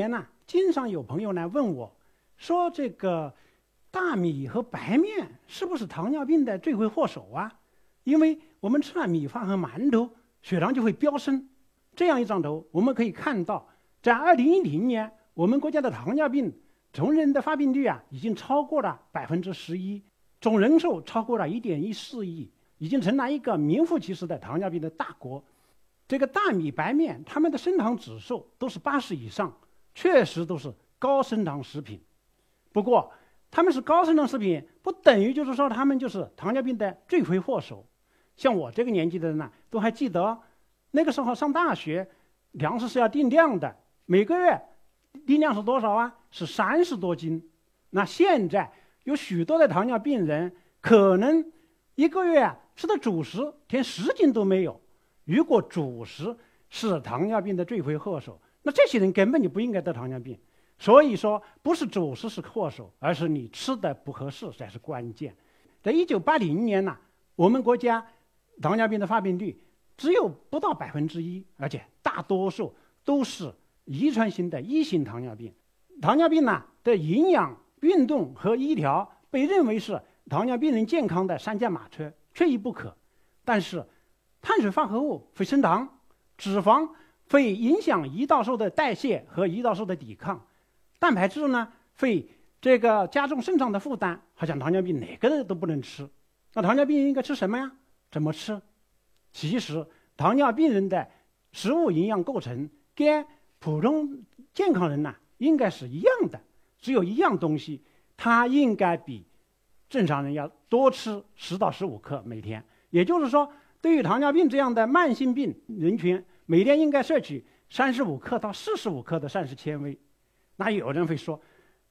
年呢，经常有朋友来问我，说这个大米和白面是不是糖尿病的罪魁祸首啊？因为我们吃了米饭和馒头，血糖就会飙升。这样一张图，我们可以看到，在二零一零年，我们国家的糖尿病成人的发病率啊，已经超过了百分之十一，总人数超过了一点一四亿，已经成了一个名副其实的糖尿病的大国。这个大米、白面，它们的升糖指数都是八十以上，确实都是高升糖食品。不过，他们是高升糖食品，不等于就是说他们就是糖尿病的罪魁祸首。像我这个年纪的人呢，都还记得，那个时候上大学，粮食是要定量的，每个月定量是多少啊？是三十多斤。那现在有许多的糖尿病人，可能一个月啊吃的主食连十斤都没有。如果主食是糖尿病的罪魁祸首，那这些人根本就不应该得糖尿病。所以说，不是主食是祸首，而是你吃的不合适才是关键。在一九八零年呢，我们国家。糖尿病的发病率只有不到百分之一，而且大多数都是遗传性的一型糖尿病。糖尿病呢的营养、运动和医疗被认为是糖尿病人健康的三驾马车，缺一不可。但是，碳水化合物会升糖，脂肪会影响胰岛素的代谢和胰岛素的抵抗，蛋白质呢会这个加重肾脏的负担。好像糖尿病哪个都不能吃，那糖尿病应该吃什么呀？怎么吃？其实糖尿病人的食物营养构成跟普通健康人呢应该是一样的，只有一样东西，它应该比正常人要多吃十到十五克每天。也就是说，对于糖尿病这样的慢性病人群，每天应该摄取三十五克到四十五克的膳食纤维。那有人会说，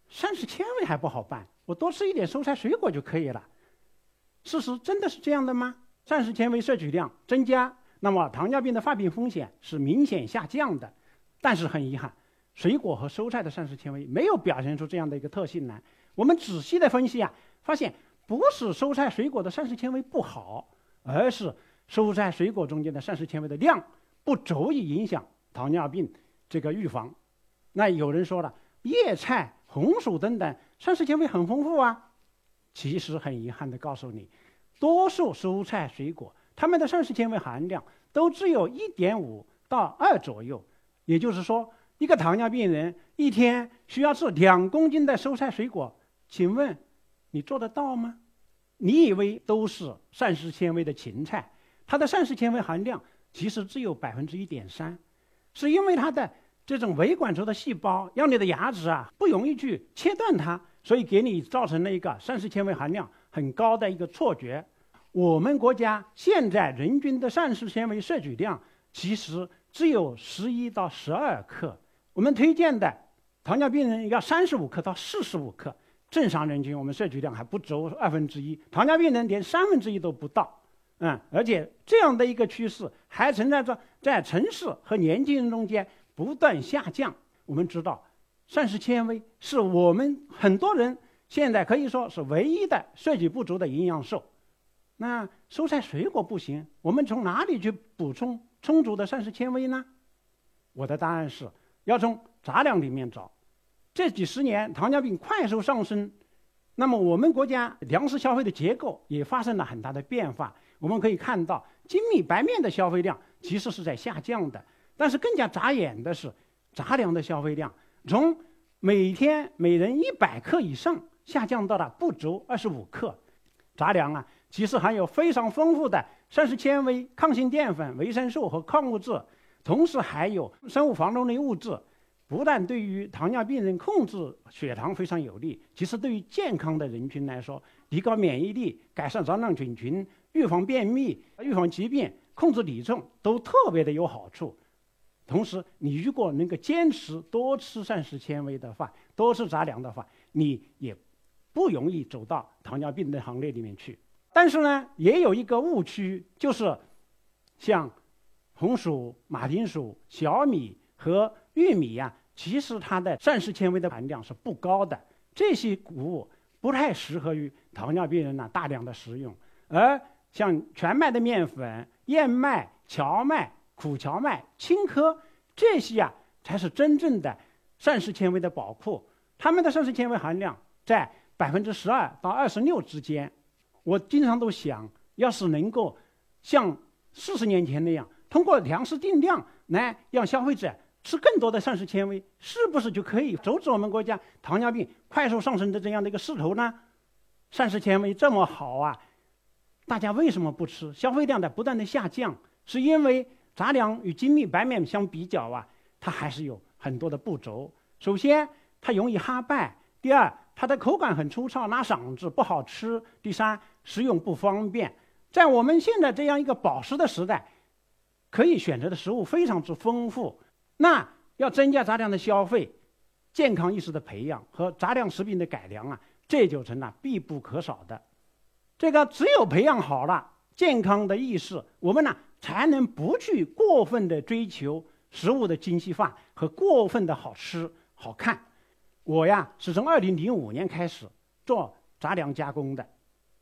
膳食纤维还不好办，我多吃一点蔬菜水果就可以了。事实真的是这样的吗？膳食纤维摄取量增加，那么糖尿病的发病风险是明显下降的。但是很遗憾，水果和蔬菜的膳食纤维没有表现出这样的一个特性来。我们仔细的分析啊，发现不是蔬菜水果的膳食纤维不好，而是蔬菜水果中间的膳食纤维的量不足以影响糖尿病这个预防。那有人说了，叶菜、红薯等等膳食纤维很丰富啊，其实很遗憾的告诉你。多数蔬菜水果，它们的膳食纤维含量都只有一点五到二左右。也就是说，一个糖尿病人一天需要吃两公斤的蔬菜水果，请问你做得到吗？你以为都是膳食纤维的芹菜，它的膳食纤维含量其实只有百分之一点三，是因为它的这种维管轴的细胞让你的牙齿啊不容易去切断它，所以给你造成了一个膳食纤维含量。很高的一个错觉，我们国家现在人均的膳食纤维摄取量其实只有十一到十二克。我们推荐的糖尿病人要三十五克到四十五克，正常人群我们摄取量还不足二分之一，糖尿病人连三分之一都不到。嗯，而且这样的一个趋势还存在着在城市和年轻人中间不断下降。我们知道，膳食纤维是我们很多人。现在可以说是唯一的摄取不足的营养素。那蔬菜水果不行，我们从哪里去补充充足的膳食纤维呢？我的答案是要从杂粮里面找。这几十年糖尿病快速上升，那么我们国家粮食消费的结构也发生了很大的变化。我们可以看到，精米白面的消费量其实是在下降的，但是更加扎眼的是杂粮的消费量，从每天每人一百克以上。下降到了不足二十五克，杂粮啊，其实含有非常丰富的膳食纤维、抗性淀粉、维生素和矿物质，同时还有生物防冻类物质，不但对于糖尿病人控制血糖非常有利，其实对于健康的人群来说，提高免疫力、改善肠道菌群、预防便秘、预防疾病、控制体重都特别的有好处。同时，你如果能够坚持多吃膳食纤维的话，多吃杂粮的话，你也。不容易走到糖尿病的行列里面去，但是呢，也有一个误区，就是像红薯、马铃薯、小米和玉米呀，其实它的膳食纤维的含量是不高的，这些谷物不太适合于糖尿病人呢大量的食用。而像全麦的面粉、燕麦、荞麦、苦荞麦、青稞这些啊，才是真正的膳食纤维的宝库，它们的膳食纤维含量在百分之十二到二十六之间。我经常都想，要是能够像四十年前那样，通过粮食定量来让消费者吃更多的膳食纤维，是不是就可以阻止我们国家糖尿病快速上升的这样的一个势头呢？膳食纤维这么好啊，大家为什么不吃？消费量在不断的下降，是因为杂粮与精米白面相比较啊，它还是有很多的不足。首先，它容易哈败；第二，它的口感很粗糙，拉嗓子，不好吃；第三，食用不方便。在我们现在这样一个饱食的时代，可以选择的食物非常之丰富。那要增加杂粮的消费，健康意识的培养和杂粮食品的改良啊，这就成了必不可少的。这个只有培养好了健康的意识，我们呢才能不去过分的追求食物的精细化和过分的好吃好看。我呀是从二零零五年开始做杂粮加工的，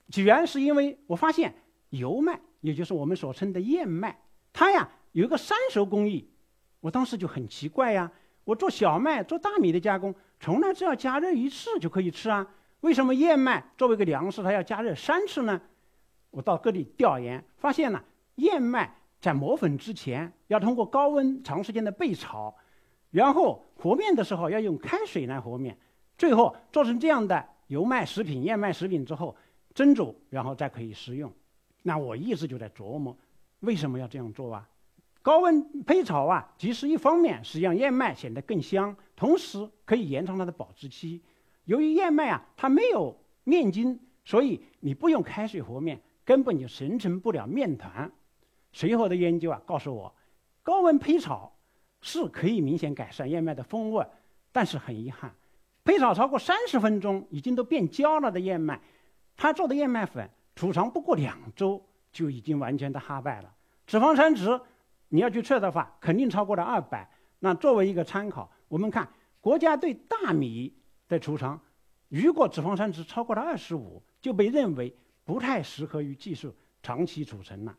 起源是因为我发现。油麦，也就是我们所称的燕麦，它呀有一个三熟工艺，我当时就很奇怪呀。我做小麦、做大米的加工，从来只要加热一次就可以吃啊，为什么燕麦作为一个粮食，它要加热三次呢？我到各地调研，发现呢，燕麦在磨粉之前要通过高温长时间的焙炒，然后和面的时候要用开水来和面，最后做成这样的油麦食品、燕麦食品之后蒸煮，然后再可以食用。那我一直就在琢磨，为什么要这样做啊？高温焙炒啊，其实一方面是让燕麦显得更香，同时可以延长它的保质期。由于燕麦啊，它没有面筋，所以你不用开水和面，根本就形成不了面团。随后的研究啊，告诉我，高温焙炒是可以明显改善燕麦的风味，但是很遗憾，焙炒超过三十分钟已经都变焦了的燕麦，它做的燕麦粉。储藏不过两周就已经完全的哈败了。脂肪酸值，你要去测的话，肯定超过了二百。那作为一个参考，我们看国家对大米的储藏，如果脂肪酸值超过了二十五，就被认为不太适合于技术长期储存了。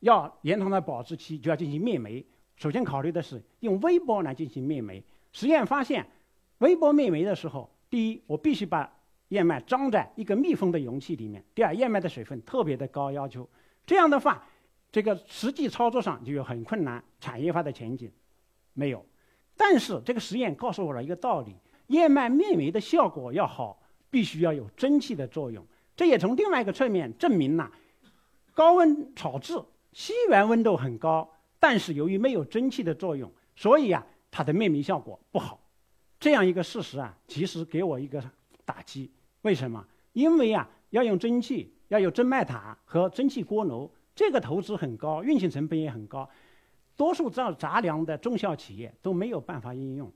要延长它保质期，就要进行灭酶。首先考虑的是用微波来进行灭酶。实验发现，微波灭酶的时候，第一，我必须把燕麦装在一个密封的容器里面。第二，燕麦的水分特别的高要求，这样的话，这个实际操作上就有很困难，产业化的前景没有。但是这个实验告诉我了一个道理：燕麦灭酶的效果要好，必须要有蒸汽的作用。这也从另外一个侧面证明了，高温炒制西源温度很高，但是由于没有蒸汽的作用，所以啊，它的灭酶效果不好。这样一个事实啊，其实给我一个打击。为什么？因为啊，要用蒸汽，要有蒸麦塔和蒸汽锅炉，这个投资很高，运行成本也很高，多数造杂粮的中小企业都没有办法应用。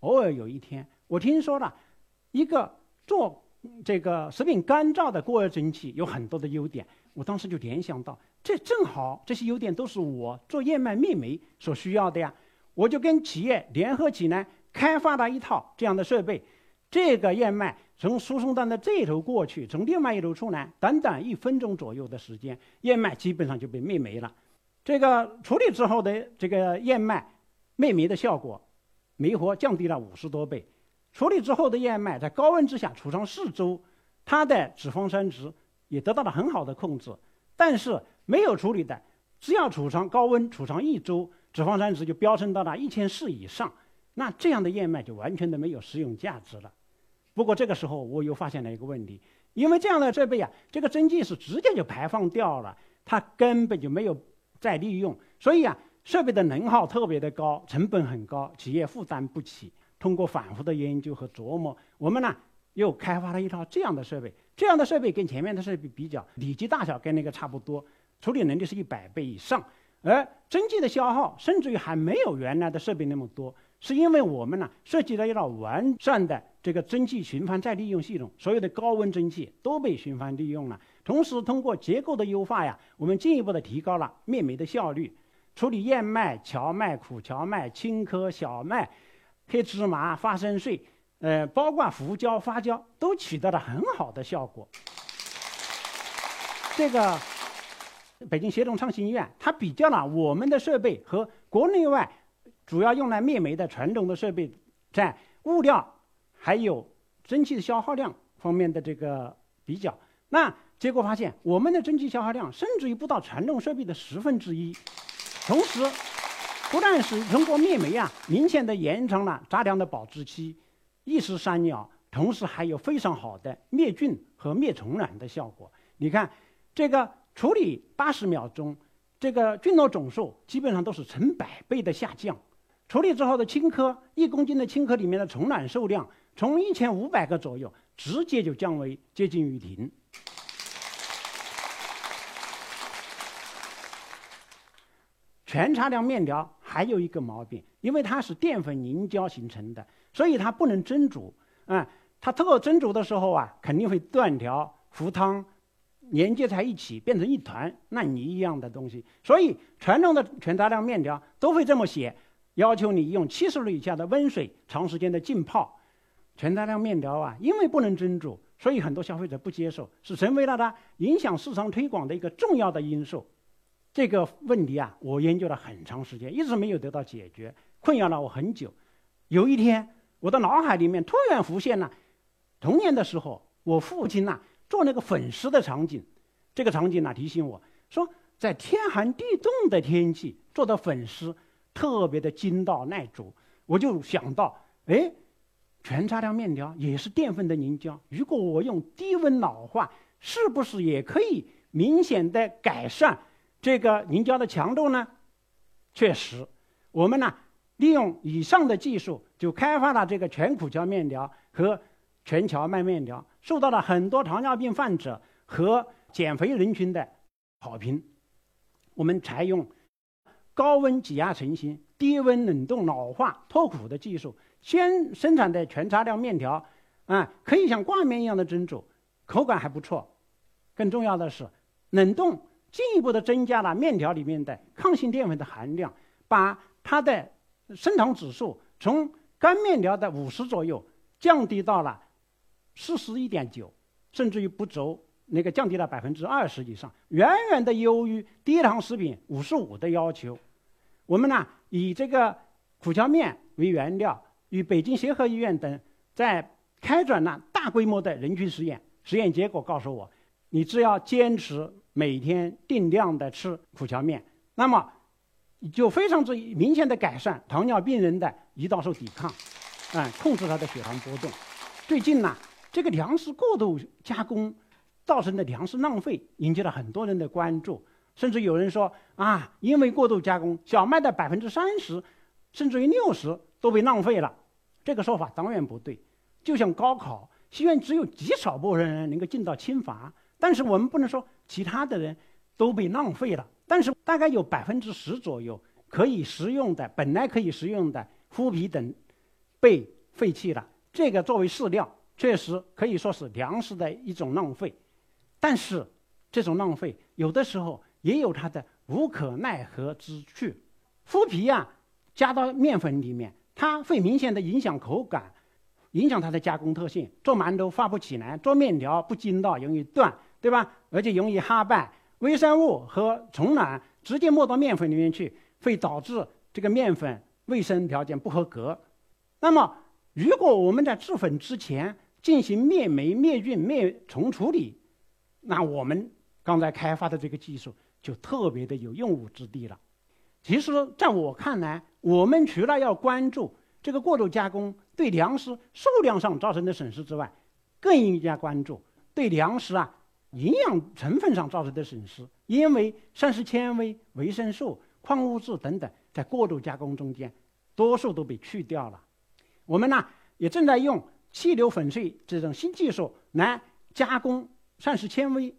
偶尔有一天，我听说了一个做这个食品干燥的过热蒸汽有很多的优点，我当时就联想到，这正好这些优点都是我做燕麦灭酶所需要的呀，我就跟企业联合起来开发了一套这样的设备，这个燕麦。从输送带的这一头过去，从另外一头出来，短短一分钟左右的时间，燕麦基本上就被灭没了。这个处理之后的这个燕麦灭没的效果，酶活降低了五十多倍。处理之后的燕麦在高温之下储藏四周，它的脂肪酸值也得到了很好的控制。但是没有处理的，只要储藏高温储藏一周，脂肪酸值就飙升到了一千四以上。那这样的燕麦就完全的没有食用价值了。不过这个时候我又发现了一个问题，因为这样的设备啊，这个蒸汽是直接就排放掉了，它根本就没有再利用，所以啊，设备的能耗特别的高，成本很高，企业负担不起。通过反复的研究和琢磨，我们呢又开发了一套这样的设备。这样的设备跟前面的设备比较，体积大小跟那个差不多，处理能力是一百倍以上，而蒸汽的消耗甚至于还没有原来的设备那么多。是因为我们呢设计了一套完善的这个蒸汽循环再利用系统，所有的高温蒸汽都被循环利用了。同时，通过结构的优化呀，我们进一步的提高了灭酶的效率。处理燕麦、荞麦、苦荞麦、青稞、小麦、黑芝麻、花生碎，呃，包括胡椒、花椒，都取得了很好的效果。这个北京协同创新医院，它比较了我们的设备和国内外。主要用来灭酶的传统的设备在物料还有蒸汽的消耗量方面的这个比较，那结果发现我们的蒸汽消耗量甚至于不到传动设备的十分之一，同时不但是通过灭煤啊，明显的延长了杂粮的保质期，一石三鸟，同时还有非常好的灭菌和灭虫卵的效果。你看，这个处理八十秒钟，这个菌落总数基本上都是成百倍的下降。处理之后的青稞，一公斤的青稞里面的虫卵数量从一千五百个左右，直接就降为接近于零。全杂粮面条还有一个毛病，因为它是淀粉凝胶形成的，所以它不能蒸煮。啊，它通过蒸煮的时候啊，肯定会断条、糊汤，连接在一起，变成一团烂泥一样的东西。所以传统的全杂粮面条都会这么写。要求你用七十度以下的温水长时间的浸泡，全杂粮面条啊，因为不能蒸煮，所以很多消费者不接受，是成为了它影响市场推广的一个重要的因素。这个问题啊，我研究了很长时间，一直没有得到解决，困扰了我很久。有一天，我的脑海里面突然浮现了童年的时候，我父亲呐做那个粉丝的场景。这个场景呢提醒我说，在天寒地冻的天气做的粉丝。特别的筋道耐煮，我就想到，哎，全杂粮面条也是淀粉的凝胶，如果我用低温老化，是不是也可以明显的改善这个凝胶的强度呢？确实，我们呢利用以上的技术，就开发了这个全苦荞面条和全荞麦面条，受到了很多糖尿病患者和减肥人群的好评。我们采用。高温挤压成型、低温冷冻老化脱苦的技术，先生产的全杂粮面条，啊，可以像挂面一样的蒸煮，口感还不错。更重要的是，冷冻进一步的增加了面条里面的抗性淀粉的含量，把它的升糖指数从干面条的五十左右降低到了四十一点九，甚至于不足。那个降低了百分之二十以上，远远的优于低糖食品五十五的要求。我们呢以这个苦荞面为原料，与北京协和医院等在开展了大规模的人群实验。实验结果告诉我，你只要坚持每天定量的吃苦荞面，那么就非常之明显的改善糖尿病人的胰岛素抵抗，啊，控制他的血糖波动。最近呢，这个粮食过度加工造成的粮食浪费引起了很多人的关注。甚至有人说啊，因为过度加工，小麦的百分之三十，甚至于六十都被浪费了。这个说法当然不对。就像高考，虽然只有极少部分人能够进到清华，但是我们不能说其他的人都被浪费了。但是大概有百分之十左右可以食用的，本来可以食用的麸皮等被废弃了。这个作为饲料，确实可以说是粮食的一种浪费。但是这种浪费有的时候。也有它的无可奈何之处。麸皮呀，加到面粉里面，它会明显的影响口感，影响它的加工特性。做馒头发不起来，做面条不筋道，容易断，对吧？而且容易哈败，微生物和虫卵直接没到面粉里面去，会导致这个面粉卫生条件不合格。那么，如果我们在制粉之前进行灭霉、灭菌、灭虫处理，那我们刚才开发的这个技术。就特别的有用武之地了。其实，在我看来，我们除了要关注这个过度加工对粮食数量上造成的损失之外，更应该关注对粮食啊营养成分上造成的损失。因为膳食纤维、维生素、矿物质等等，在过度加工中间，多数都被去掉了。我们呢，也正在用气流粉碎这种新技术来加工膳食纤维。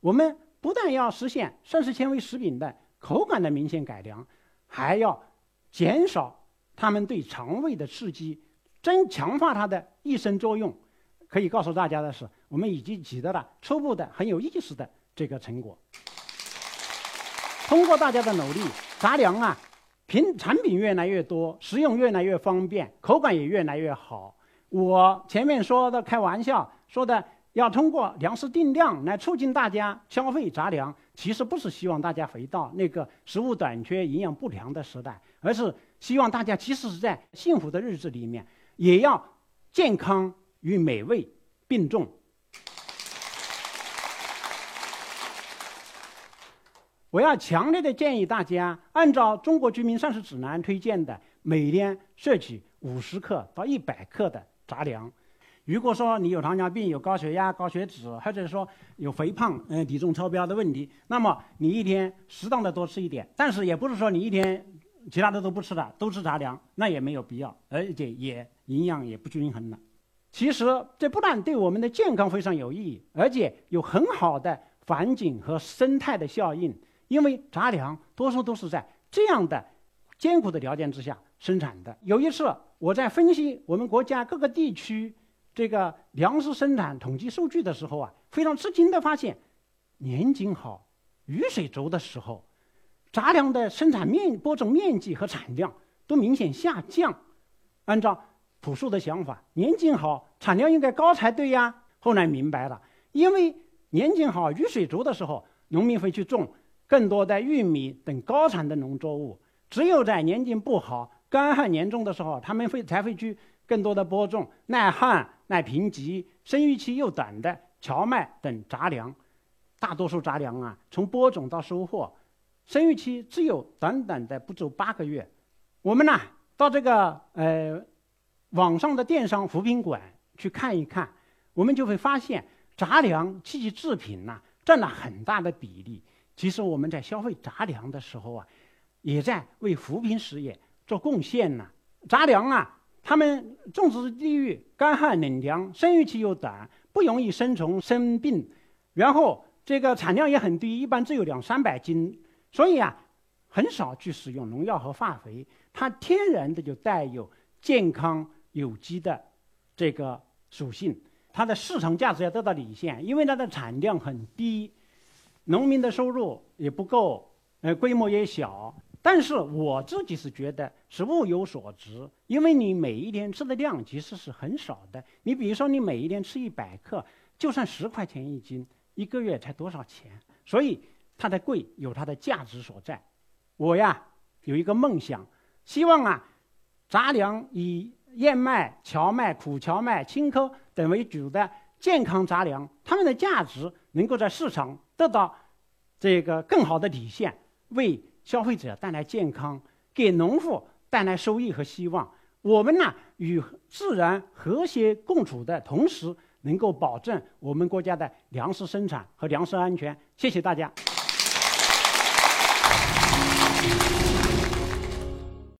我们。不但要实现膳食纤维食品的口感的明显改良，还要减少它们对肠胃的刺激，增强化它的益生作用。可以告诉大家的是，我们已经取得了初步的很有意思的这个成果。通过大家的努力，杂粮啊，品产品越来越多，食用越来越方便，口感也越来越好。我前面说的开玩笑说的。要通过粮食定量来促进大家消费杂粮，其实不是希望大家回到那个食物短缺、营养不良的时代，而是希望大家即使是在幸福的日子里面，也要健康与美味并重。我要强烈的建议大家，按照《中国居民膳食指南》推荐的，每天摄取五十克到一百克的杂粮。如果说你有糖尿病、有高血压、高血脂，或者说有肥胖、嗯体重超标的问题，那么你一天适当的多吃一点，但是也不是说你一天其他的都不吃了，都吃杂粮，那也没有必要，而且也营养也不均衡了。其实这不但对我们的健康非常有意义，而且有很好的环境和生态的效应。因为杂粮多数都是在这样的艰苦的条件之下生产的。有一次，我在分析我们国家各个地区这个粮食生产统计数据的时候啊，非常吃惊的发现，年景好、雨水足的时候，杂粮的生产面播种面积和产量都明显下降。按照朴素的想法，年景好，产量应该高才对呀。后来明白了，因为年景好、雨水足的时候，农民会去种。更多的玉米等高产的农作物，只有在年景不好、干旱严重的时候，他们会才会去更多的播种耐旱、耐贫瘠、生育期又短的荞麦等杂粮。大多数杂粮啊，从播种到收获，生育期只有短短的不足八个月。我们呢，到这个呃网上的电商扶贫馆去看一看，我们就会发现，杂粮及其制品呢，占了很大的比例。其实我们在消费杂粮的时候啊，也在为扶贫事业做贡献呢。杂粮啊，它们种植地域干旱冷凉，生育期又短，不容易生虫生病，然后这个产量也很低，一般只有两三百斤，所以啊，很少去使用农药和化肥，它天然的就带有健康有机的这个属性，它的市场价值要得到体现，因为它的产量很低。农民的收入也不够，呃，规模也小。但是我自己是觉得是物有所值，因为你每一天吃的量其实是很少的。你比如说，你每一天吃一百克，就算十块钱一斤，一个月才多少钱？所以它的贵有它的价值所在。我呀有一个梦想，希望啊，杂粮以燕麦、荞麦、苦荞麦、青稞等为主的健康杂粮，它们的价值能够在市场。得到这个更好的体现，为消费者带来健康，给农户带来收益和希望。我们呢与自然和谐共处的同时，能够保证我们国家的粮食生产和粮食安全。谢谢大家。